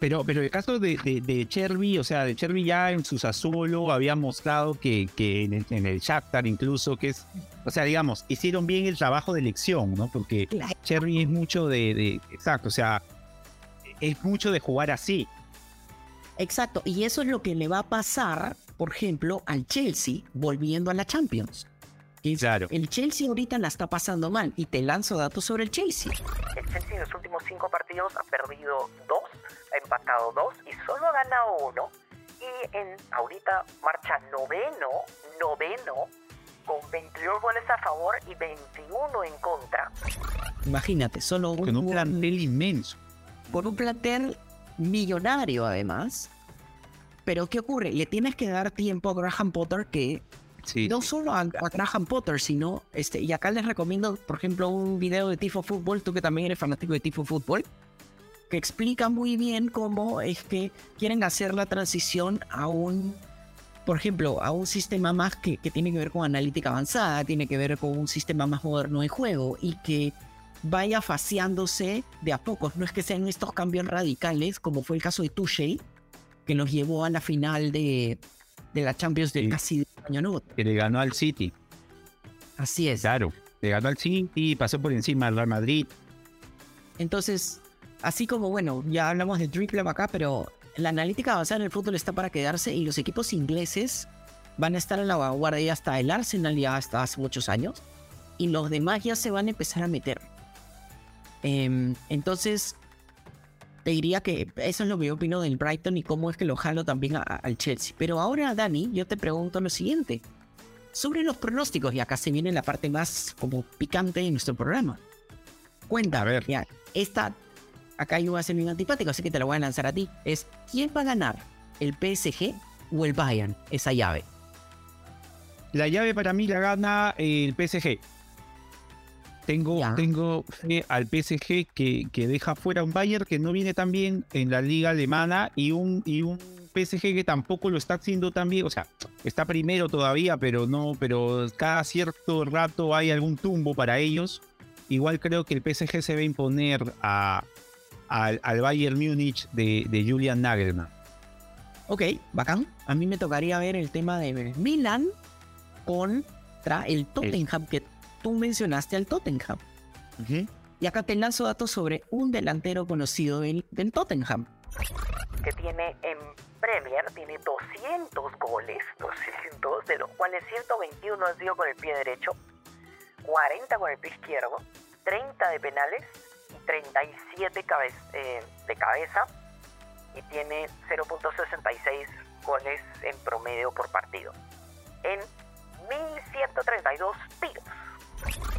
[SPEAKER 2] Pero, pero el caso de, de, de Cherby, o sea, de Cherby ya en su Sassuolo había mostrado que, que en, el, en el Shakhtar incluso, que es, o sea, digamos, hicieron bien el trabajo de elección, ¿no? Porque
[SPEAKER 1] Claro.
[SPEAKER 2] Cherby es mucho de, de- exacto, o sea, es mucho de jugar así.
[SPEAKER 1] exacto, y eso es lo que le va a pasar, por ejemplo, al Chelsea volviendo a la Champions. Que
[SPEAKER 2] Claro.
[SPEAKER 1] El Chelsea ahorita la está pasando mal y te lanzo datos sobre el Chelsea.
[SPEAKER 3] El Chelsea en los últimos cinco partidos ha perdido dos, ha empatado dos y solo ha ganado uno. Y en ahorita marcha noveno, noveno, con 22 goles a favor y 21 en contra.
[SPEAKER 1] Imagínate, solo un,
[SPEAKER 2] Con un plantel inmenso.
[SPEAKER 1] por un plantel millonario además. Pero ¿qué ocurre? Le tienes que dar tiempo a Graham Potter que
[SPEAKER 2] Sí.
[SPEAKER 1] no solo a, a Graham Potter, sino este, y acá les recomiendo, por ejemplo, un video de Tifo Fútbol, tú que también eres fanático de Tifo Fútbol, que explica muy bien cómo es que quieren hacer la transición a un, por ejemplo, a un sistema más que, que tiene que ver con analítica avanzada, tiene que ver con un sistema más moderno de juego y que vaya faciándose de a pocos. No es que sean estos cambios radicales, como fue el caso de Tuchel, que nos llevó a la final de, de la Champions de
[SPEAKER 2] Sí.
[SPEAKER 1] casi de año nuevo.
[SPEAKER 2] Que le ganó al City.
[SPEAKER 1] Así es.
[SPEAKER 2] Claro. Le ganó al City, pasó por encima del Real Madrid.
[SPEAKER 1] Entonces, así como, bueno, ya hablamos de triple acá, pero la analítica avanzada en el fútbol está para quedarse y los equipos ingleses van a estar en la vanguardia hasta el Arsenal ya hasta hace muchos años y los demás ya se van a empezar a meter. Em, entonces, te diría que eso es lo que yo opino del Brighton y cómo es que lo jalo también a- al Chelsea. Pero ahora, Dani, yo te pregunto lo siguiente. Sobre los pronósticos, y acá se viene la parte más como picante de nuestro programa. Cuenta,
[SPEAKER 2] A ver.
[SPEAKER 1] ya, esta, acá yo voy a ser bien antipático, así que te la voy a lanzar a ti. Es, ¿quién va a ganar? ¿El PSG o el Bayern? Esa llave.
[SPEAKER 2] La llave para mí la gana el PSG. Tengo,
[SPEAKER 1] Ya.
[SPEAKER 2] tengo fe al PSG que, que deja fuera un Bayern que no viene tan bien en la liga alemana y un, y un PSG que tampoco lo está haciendo tan bien. O sea, está primero todavía, pero no, pero cada cierto rato hay algún tumbo para ellos. Igual creo que el PSG se va a imponer a, al, al Bayern Múnich de, de Julian Nagelmann.
[SPEAKER 1] Ok, bacán. A mí me tocaría ver el tema de Milan contra el Tottenham, que tú mencionaste al Tottenham. Y acá te lanzo datos sobre un delantero conocido del, del Tottenham.
[SPEAKER 3] que tiene en Premier, tiene 200 goles, 200, de los cuales 121 han sido con el pie derecho, 40 con el pie izquierdo, 30 de penales y 37 cabe- eh, de cabeza, y tiene 0.66 goles en promedio por partido, en 1132 tiros.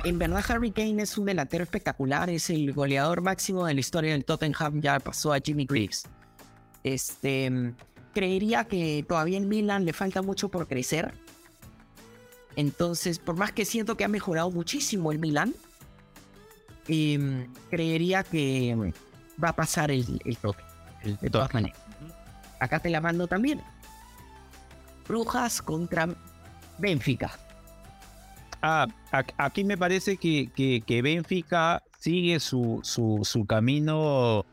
[SPEAKER 1] En verdad, Harry Kane es un delantero espectacular, es el goleador máximo de la historia del Tottenham, ya pasó a Jimmy Greaves. Este, creería que todavía en Milan le falta mucho por crecer. Entonces, por más que siento que ha mejorado muchísimo el Milan, em, creería que va a pasar el, el el- de todas maneras. Acá te la mando también. Brujas contra Benfica.
[SPEAKER 2] Ah, aquí me parece que, que, que Benfica sigue su, su, su camino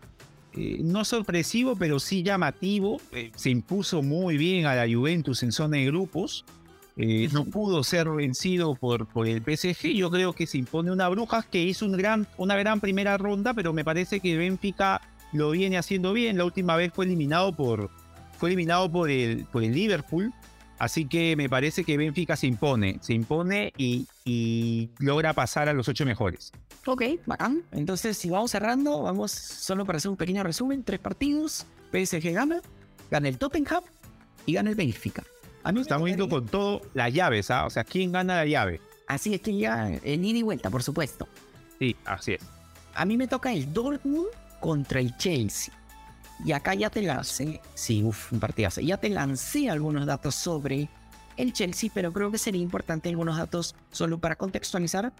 [SPEAKER 2] eh, no sorpresivo, pero sí llamativo. Eh, se impuso muy bien a la Juventus en zona de grupos. Eh, no pudo ser vencido por, por el PSG. Yo creo que se impone una Brujas que hizo un gran, una gran primera ronda, pero me parece que Benfica lo viene haciendo bien. La última vez fue eliminado por, fue eliminado por el, por el Liverpool. Así que me parece que Benfica se impone, se impone y, y logra pasar a los ocho mejores.
[SPEAKER 1] Ok, bacán. Entonces, si vamos cerrando, vamos solo para hacer un pequeño resumen. Tres partidos. PSG gana, gana el Tottenham y gana el Benfica. A mí
[SPEAKER 2] Estamos yendo con todo las llaves, ¿ah? O sea, ¿quién gana la llave?
[SPEAKER 1] Así es que ya en ida y vuelta, por supuesto.
[SPEAKER 2] Sí, así es.
[SPEAKER 1] A mí me toca el Dortmund contra el Chelsea. Y acá ya te lancé, sí, uff, un partidazo. Ya te lancé algunos datos sobre el Chelsea, pero creo que sería importante algunos datos solo para contextualizar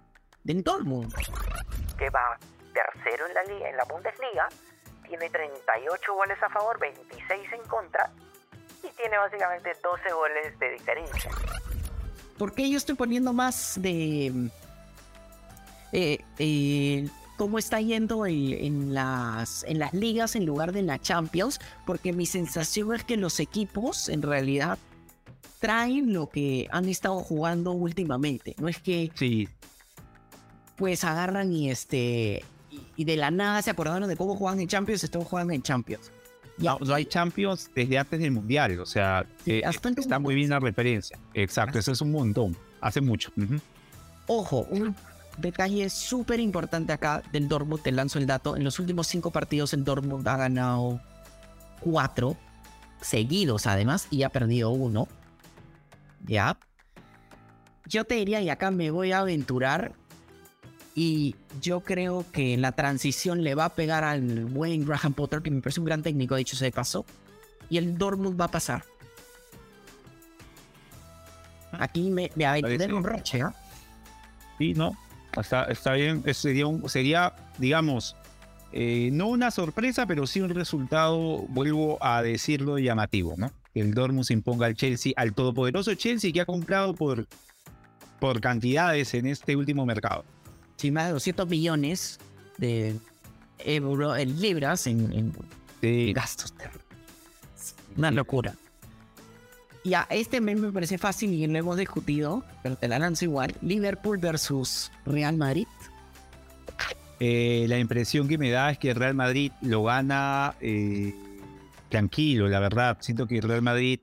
[SPEAKER 1] del Dortmund.
[SPEAKER 3] que va tercero en la liga, en la Bundesliga, tiene 38 goles a favor, 26 en contra y tiene básicamente 12 goles de diferencia.
[SPEAKER 1] ¿Por qué yo estoy poniendo más de eh, eh, cómo está yendo en, las, en las ligas en lugar de en la Champions? Porque mi sensación es que los equipos en realidad traen lo que han estado jugando últimamente. No es que
[SPEAKER 2] Sí,
[SPEAKER 1] pues agarran y este y, de la nada se acordaron de cómo juegan en Champions, están jugando en Champions.
[SPEAKER 2] no, no hay Champions desde antes del Mundial, o sea,
[SPEAKER 1] Sí,
[SPEAKER 2] eh, está muy bien la referencia. Exacto, eso es un montón, hace mucho.
[SPEAKER 1] Ojo, un detalle súper importante acá del Dortmund, te lanzo el dato. En los últimos cinco partidos el Dortmund ha ganado cuatro seguidos además y ha perdido uno. Ya. Yo te diría, y acá me voy a aventurar, y yo creo que la transición le va a pegar al buen Graham Potter, que me parece un gran técnico, dicho sea de paso, y el Dortmund va a pasar. Aquí me, me aventuré un roche, ¿ah?
[SPEAKER 2] Sí, no, está, está bien. Sería, un- sería digamos, eh, no una sorpresa, pero sí un resultado, vuelvo a decirlo, llamativo, ¿no? Que el Dortmund se imponga al Chelsea, al todopoderoso Chelsea que ha comprado por, por cantidades en este último mercado.
[SPEAKER 1] sí, más de 200 millones de euro, en libras en, en
[SPEAKER 2] Sí,
[SPEAKER 1] gastos. Una locura. Ya, este meme me parece fácil y lo hemos discutido, pero te la lanzo igual. Liverpool versus Real Madrid.
[SPEAKER 2] Eh, la impresión que me da es que Real Madrid lo gana eh, tranquilo, la verdad. Siento que Real Madrid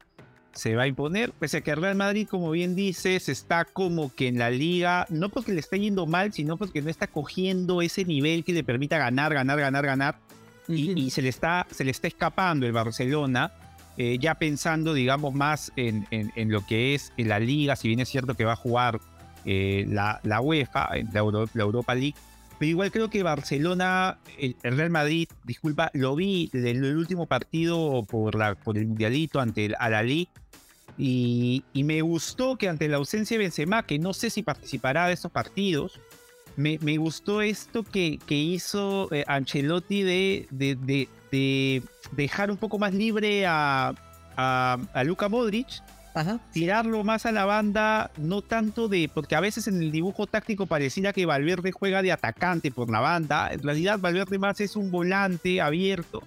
[SPEAKER 2] se va a imponer, pese a que Real Madrid, como bien dices, está como que en la liga, no porque le está yendo mal, sino porque no está cogiendo ese nivel que le permita ganar, ganar, ganar, ganar. Y, y se, le está, se le está escapando el Barcelona, eh, ya pensando, digamos, más en, en- en lo que es en la liga, si bien es cierto que va a jugar eh, la, UEFA, en la, Euro- la Europa League. Pero igual creo que Barcelona, el, Real Madrid, disculpa, lo vi desde el, último partido por, el Mundialito ante el Al-Ali. Y, me gustó que ante la ausencia de Benzema, que no sé si participará de estos partidos, me, gustó esto que, hizo eh, Ancelotti de- de dejar un poco más libre a, a, a Luka Modric
[SPEAKER 1] Ajá.
[SPEAKER 2] tirarlo más a la banda, no tanto de, porque a veces en el dibujo táctico pareciera que Valverde juega de atacante por la banda, en realidad Valverde más es un volante abierto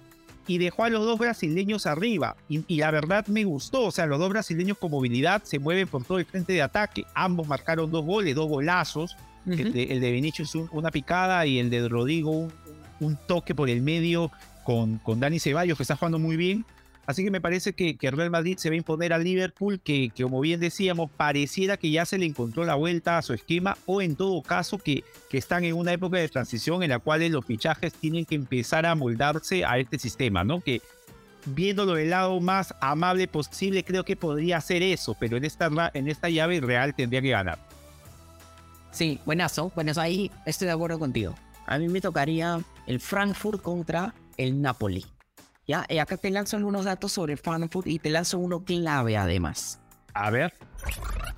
[SPEAKER 2] y dejó a los dos brasileños arriba y, y la verdad me gustó, o sea, los dos brasileños con movilidad se mueven por todo el frente de ataque, ambos marcaron dos goles, dos golazos, el, de, el de Vinicius un- una picada y el de Rodrigo un, un toque por el medio con, con Dani Ceballos que está jugando muy bien. Así que me parece que, Real Madrid se va a imponer al Liverpool, que, que como bien decíamos, pareciera que ya se le encontró la vuelta a su esquema, o en todo caso que, que están en una época de transición en la cual los fichajes tienen que empezar a moldarse a este sistema, ¿no? Que viéndolo del lado más amable posible, creo que podría hacer eso, pero en esta, en esta llave Real tendría que ganar.
[SPEAKER 1] Sí, buenazo. Buenazo, ahí estoy de acuerdo contigo. A mí me tocaría el Frankfurt contra el Napoli. Ya, y acá te lanzo algunos datos sobre Frankfurt y te lanzo uno clave además.
[SPEAKER 2] A ver,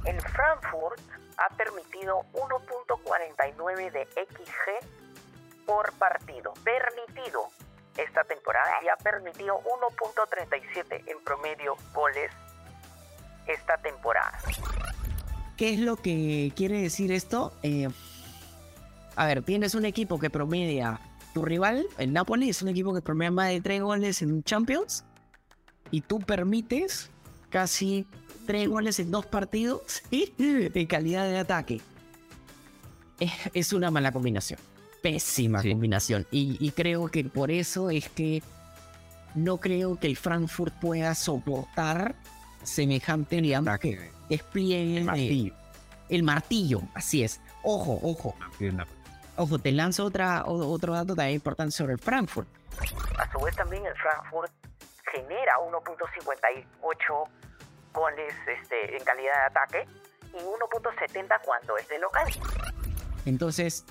[SPEAKER 3] El Frankfurt ha permitido 1.49 de XG por partido. Permitido esta temporada y ha permitido 1.37 en promedio goles esta temporada.
[SPEAKER 1] ¿Qué es lo que quiere decir esto? Eh, a ver, tienes un equipo que promedia. Tu rival, el Napoli, es un equipo que promedia más de 3 goles en Champions. Y tú permites casi 3 goles en dos partidos ¿sí? en calidad de ataque. Es, es una mala combinación. Pésima
[SPEAKER 2] Sí.
[SPEAKER 1] combinación. Y, y creo que por eso es que no creo que el Frankfurt pueda soportar semejante digamos, despliegue de-
[SPEAKER 2] Martillo.
[SPEAKER 1] el martillo. Así es. Ojo, ojo, ojo, te lanzo otra, otro dato también importante sobre el Frankfurt.
[SPEAKER 3] A su vez también el Frankfurt genera 1.58 goles este, en calidad de ataque y 1.70 cuando es de local.
[SPEAKER 1] Entonces,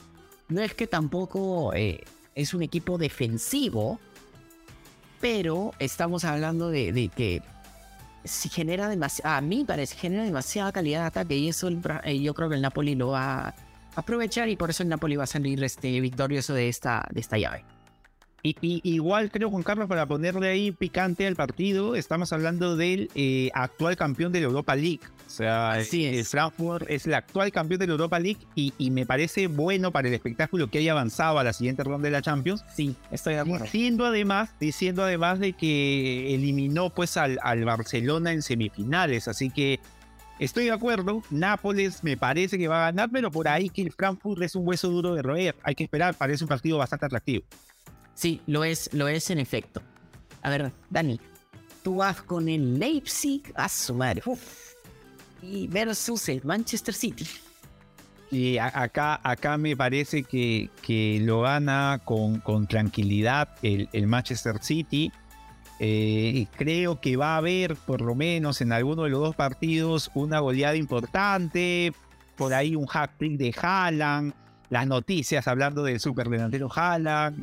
[SPEAKER 1] no es que tampoco eh, es un equipo defensivo, pero estamos hablando de, de que si genera demasiada, a mí parece, genera demasiada calidad de ataque y eso el eh, yo creo que el Napoli lo va a aprovechar y por eso el Napoli va a salir este, victorioso de esta, de esta llave.
[SPEAKER 2] Y, y- igual creo, Juan Carlos, para ponerle ahí picante al partido, estamos hablando del eh, actual campeón de la Europa League. O sea,
[SPEAKER 1] Así
[SPEAKER 2] el
[SPEAKER 1] es.
[SPEAKER 2] Frankfurt es el actual campeón de la Europa League y, y me parece bueno para el espectáculo que haya avanzado a la siguiente ronda de la Champions.
[SPEAKER 1] Sí, estoy de acuerdo.
[SPEAKER 2] Diciendo además, diciendo además de que eliminó pues al, al Barcelona en semifinales. Así que estoy de acuerdo. Nápoles me parece que va a ganar, pero por ahí que el Frankfurt es un hueso duro de roer. Hay que esperar, parece un partido bastante atractivo.
[SPEAKER 1] Sí, lo es, lo es en efecto. A ver, Dani, tú vas con el Leipzig a su madre. uf, y versus el Manchester City.
[SPEAKER 2] Y a- acá, acá me parece que, que lo gana con, con tranquilidad el, el Manchester City. Eh, creo que va a haber, por lo menos en alguno de los dos partidos, una goleada importante. Por ahí un hack trick de Haaland. Las noticias hablando del superdelantero Haaland.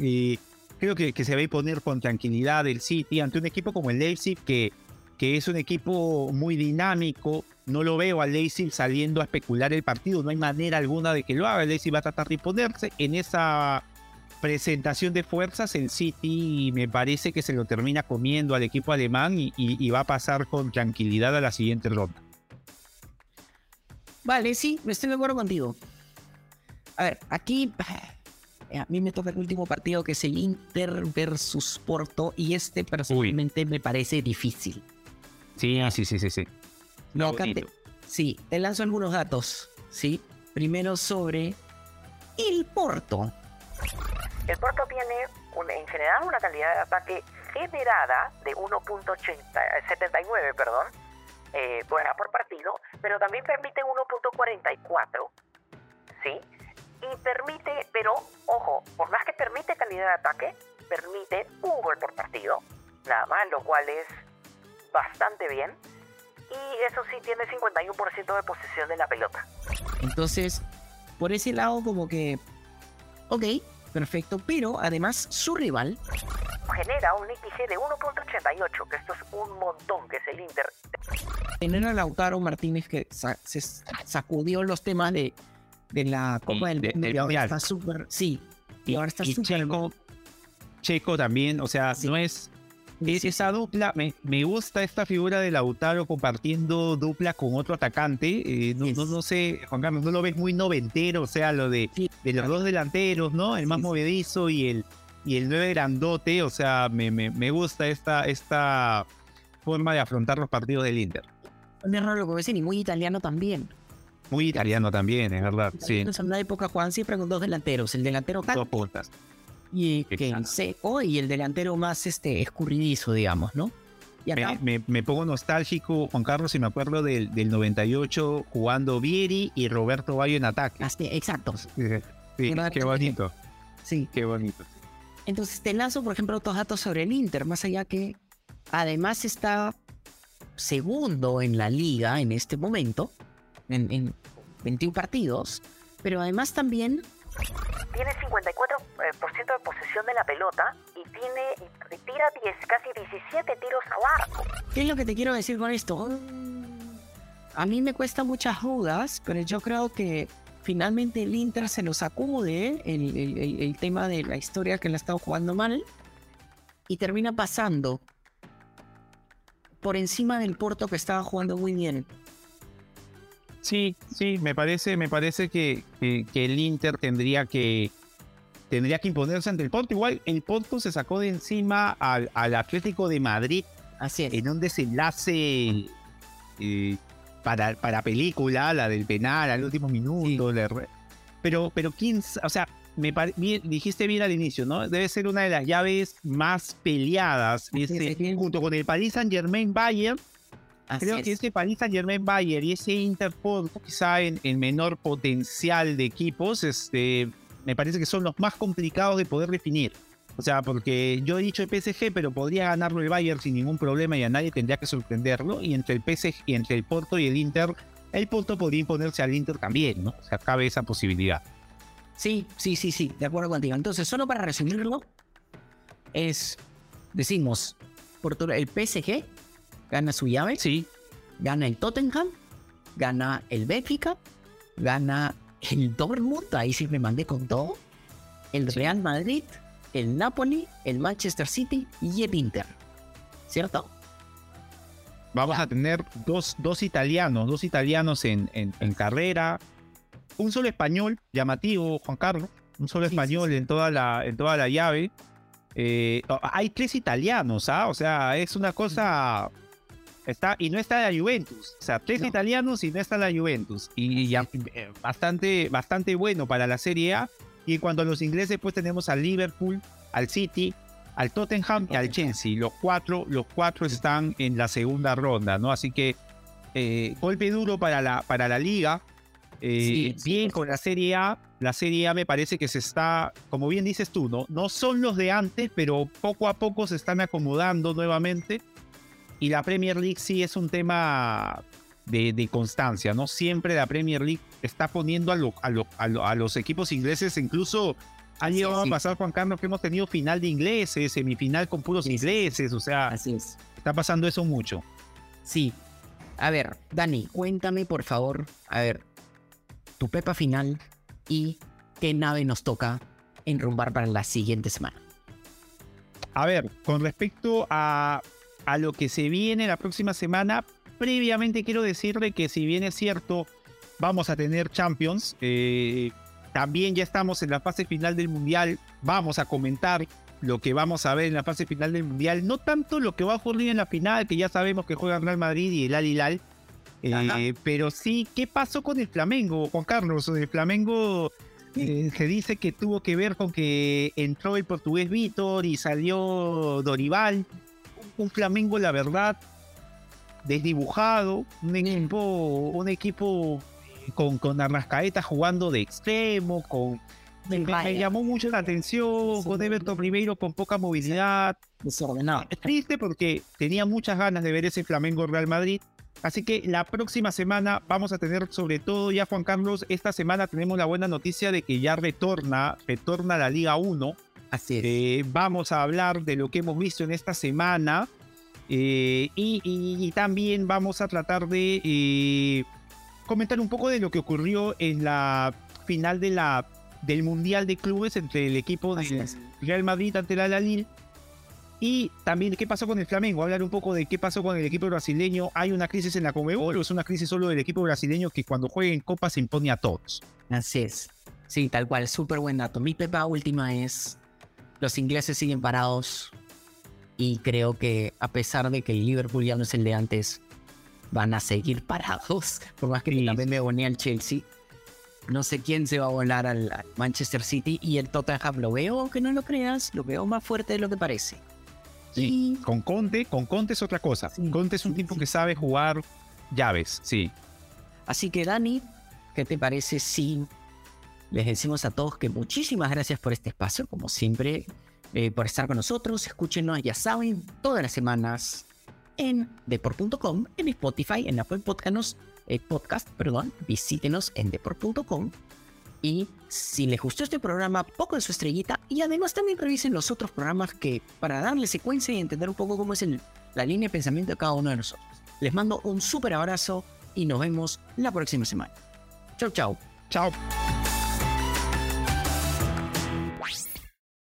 [SPEAKER 2] Creo que, se va a imponer con tranquilidad el City ante un equipo como el Leipzig que, que es un equipo muy dinámico. No lo veo al Leipzig saliendo a especular el partido. No hay manera alguna de que lo haga. El Leipzig va a tratar de imponerse. En esa presentación de fuerzas, el City me parece que se lo termina comiendo al equipo alemán y, y- y va a pasar con tranquilidad a la siguiente ronda.
[SPEAKER 1] Vale, sí, estoy de acuerdo contigo. A ver, aquí a mí me toca el último partido que es el Inter versus Porto y este personalmente me parece difícil.
[SPEAKER 2] Sí, sí, sí, sí, sí.
[SPEAKER 1] No, te- sí, te lanzo algunos datos, ¿sí? Primero sobre el Porto.
[SPEAKER 3] El Porto tiene un- en general una calidad de ataque generada de 1.79, perdón, eh, buena por partido, pero también permite 1.44, ¿sí? Y permite, pero ojo, por más que permite calidad de ataque, permite un gol por partido, nada más, lo cual es bastante bien. Y eso sí, tiene 51% de posesión de la pelota.
[SPEAKER 1] Entonces, por ese lado como que, ok, perfecto, pero además su rival
[SPEAKER 3] Genera un XG de 1.88, que esto es un montón, que es el Inter.
[SPEAKER 1] tener a Lautaro Martínez que sa- se sacudió los temas de, de la Copa del
[SPEAKER 2] de-
[SPEAKER 1] Mundo y ahora está súper, sí, y ahora está súper
[SPEAKER 2] Checo, Checo también, o sea,
[SPEAKER 1] Sí.
[SPEAKER 2] no es, es esa dupla. Me, me gusta esta figura de Lautaro compartiendo dupla con otro atacante. eh, no, no, no sé, Juan Carlos, no lo ves muy noventero, o sea, lo de, de los dos delanteros, ¿no? El más
[SPEAKER 1] Sí,
[SPEAKER 2] movedizo y el, y el nueve grandote, o sea, me, me, me gusta esta, esta forma de afrontar los partidos del Inter.
[SPEAKER 1] un error lo que y muy italiano también.
[SPEAKER 2] Muy italiano también, es verdad. Sí,
[SPEAKER 1] en una época jugaban siempre con dos delanteros, el delantero
[SPEAKER 2] dos puntas.
[SPEAKER 1] Y que seco y el delantero más este escurridizo, digamos, ¿no? Y acá,
[SPEAKER 2] Me, me- me pongo nostálgico, Juan Carlos, y me acuerdo del, del 98 jugando Vieri y Roberto Bayo en ataque.
[SPEAKER 1] así, exacto,
[SPEAKER 2] Sí,
[SPEAKER 1] Una-
[SPEAKER 2] qué bonito,
[SPEAKER 1] sí.
[SPEAKER 2] qué bonito.
[SPEAKER 1] Entonces te lanzo, por ejemplo, otros datos sobre el Inter, más allá que además está segundo en la liga en este momento, en, en 21 partidos, pero además también
[SPEAKER 3] Tiene 54% de posesión de la pelota y tiene tira 10, casi 17 tiros al arco.
[SPEAKER 1] ¿Qué es lo que te quiero decir con esto? A mí me cuesta muchas dudas, pero yo creo que finalmente el Inter se lo sacude el, el- tema de la historia que le ha estado jugando mal y termina pasando por encima del Porto que estaba jugando muy bien.
[SPEAKER 2] Sí, sí, me parece, me parece que, que, que el Inter tendría que tendría que imponerse ante el Porto. Igual el Porto se sacó de encima al, al Atlético de Madrid
[SPEAKER 1] Así es.
[SPEAKER 2] en un desenlace eh, para, para película, la del penal al último minuto. re- Pero, pero quién, o sea, me pare- bien- dijiste bien al inicio, ¿no? Debe ser una de las llaves más peleadas.
[SPEAKER 1] Es, es
[SPEAKER 2] junto con el Paris Saint Germain Bayern,
[SPEAKER 1] Así
[SPEAKER 2] creo
[SPEAKER 1] es.
[SPEAKER 2] que ese Paris Saint Germain Bayern y ese Inter Porto, quizá en, en menor potencial de equipos, este, me parece que son los más complicados de poder definir. O sea, porque yo he dicho el PSG, pero podría ganarlo el Bayern sin ningún problema y a nadie tendría que sorprenderlo. Y entre el PSG y entre el Porto y el Inter, el Porto podría imponerse al Inter también, ¿no? O sea, cabe esa posibilidad.
[SPEAKER 1] Sí, sí, sí, sí, de acuerdo contigo. Entonces, solo para resumirlo, es, decimos, el PSG gana su llave,
[SPEAKER 2] Sí,
[SPEAKER 1] gana el Tottenham, gana el Benfica, gana el Dortmund, ahí sí me mandé con todo, el Real Madrid, el Napoli, el Manchester City y el Inter. ¿Cierto?
[SPEAKER 2] vamos a tener dos, dos italianos, dos italianos en, en- en carrera. Un solo español, llamativo, Juan Carlos. Un solo
[SPEAKER 1] sí,
[SPEAKER 2] español
[SPEAKER 1] sí.
[SPEAKER 2] En, toda la, en toda la llave. Eh, hay tres italianos, ¿ah? O sea, es una cosa. Está, y no está la Juventus. O sea, tres
[SPEAKER 1] No.
[SPEAKER 2] italianos y no está la Juventus. Y ya, eh, bastante, bastante bueno para la Serie A. Y a los ingleses, pues tenemos al Liverpool, al City, al Tottenham y al Chelsea. Los cuatro, los cuatro están en la segunda ronda, ¿no? Así que eh, golpe duro para la, para la liga. Eh,
[SPEAKER 1] Sí,
[SPEAKER 2] bien con la Serie A. La Serie A me parece que se está, como bien dices tú, ¿no? No son los de antes, pero poco a poco se están acomodando nuevamente. Y la Premier League sí es un tema de, de constancia, ¿no? Siempre la Premier League está poniendo a, lo- a, lo- a lo- a los equipos ingleses, incluso ha
[SPEAKER 1] Así
[SPEAKER 2] llegado a pasar, Juan Carlos, que hemos tenido final de ingleses, semifinal con puros
[SPEAKER 1] sí.
[SPEAKER 2] ingleses, o sea,
[SPEAKER 1] Así es.
[SPEAKER 2] está pasando eso mucho.
[SPEAKER 1] Sí. A ver, Dani, cuéntame por favor, a ver, tu pepa final y qué nave nos toca enrumbar para la siguiente semana.
[SPEAKER 2] A ver, con respecto a, a lo que se viene la próxima semana, previamente quiero decirle que si bien es cierto, vamos a tener Champions, eh, también ya estamos en la fase final del Mundial, vamos a comentar lo que vamos a ver en la fase final del Mundial, no tanto lo que va a ocurrir en la final, que ya sabemos que juegan Real Madrid y el Al Hilal, eh, pero sí, ¿qué pasó con el Flamengo, Juan Carlos? El Flamengo eh, se dice que tuvo que ver con que entró el portugués Víctor y salió Dorival. Un Flamengo, la verdad, desdibujado. Un equipo, un equipo con, con Arrascaeta jugando de extremo, con. Me, me llamó mucho la atención, con Everton Ribeiro con poca movilidad.
[SPEAKER 1] Desordenado.
[SPEAKER 2] Es triste porque tenía muchas ganas de ver ese Flamengo Real Madrid. Así que la próxima semana vamos a tener sobre todo ya Juan Carlos, esta semana tenemos la buena noticia de que ya retorna, retorna la Liga 1.
[SPEAKER 1] Así es.
[SPEAKER 2] Eh, vamos a hablar de lo que hemos visto en esta semana eh, y, y- y también vamos a tratar de eh, comentar un poco de lo que ocurrió en la final de la, del Mundial de Clubes entre el equipo
[SPEAKER 1] es.
[SPEAKER 2] Real Madrid ante el Al-Hilal y también qué pasó con el Flamengo, hablar un poco de qué pasó con el equipo brasileño. ¿Hay una crisis en la Conmebol o es una crisis solo del equipo brasileño que cuando juega en Copa se impone a todos?
[SPEAKER 1] Así es. Sí, tal cual, súper buen dato. Mi pepa última es, los ingleses siguen parados y creo que a pesar de que el Liverpool ya no es el de antes, van a seguir parados. Por más que
[SPEAKER 2] Sí.
[SPEAKER 1] también me al Chelsea. No sé quién se va a volar al, al Manchester City y el Tottenham lo veo, aunque no lo creas, lo veo más fuerte de lo que parece.
[SPEAKER 2] Sí. Con Conte, con Conte es otra cosa.
[SPEAKER 1] Sí,
[SPEAKER 2] Conte es un
[SPEAKER 1] sí,
[SPEAKER 2] tipo que sabe jugar llaves, sí.
[SPEAKER 1] Así que Dani, ¿qué te parece si les decimos a todos que muchísimas gracias por este espacio, como siempre, eh, por estar con nosotros? Escúchenos, ya saben, todas las semanas en deport.com, en Spotify, en Apple Podcast, eh, podcast, perdón, visítenos en deport.com. Y si les gustó este programa, poco de su estrellita. Y además también revisen los otros programas que para darle secuencia y entender un poco cómo es el- la línea de pensamiento de cada uno de nosotros. Les mando un súper abrazo y nos vemos la próxima semana. Chau, chau.
[SPEAKER 2] Chao.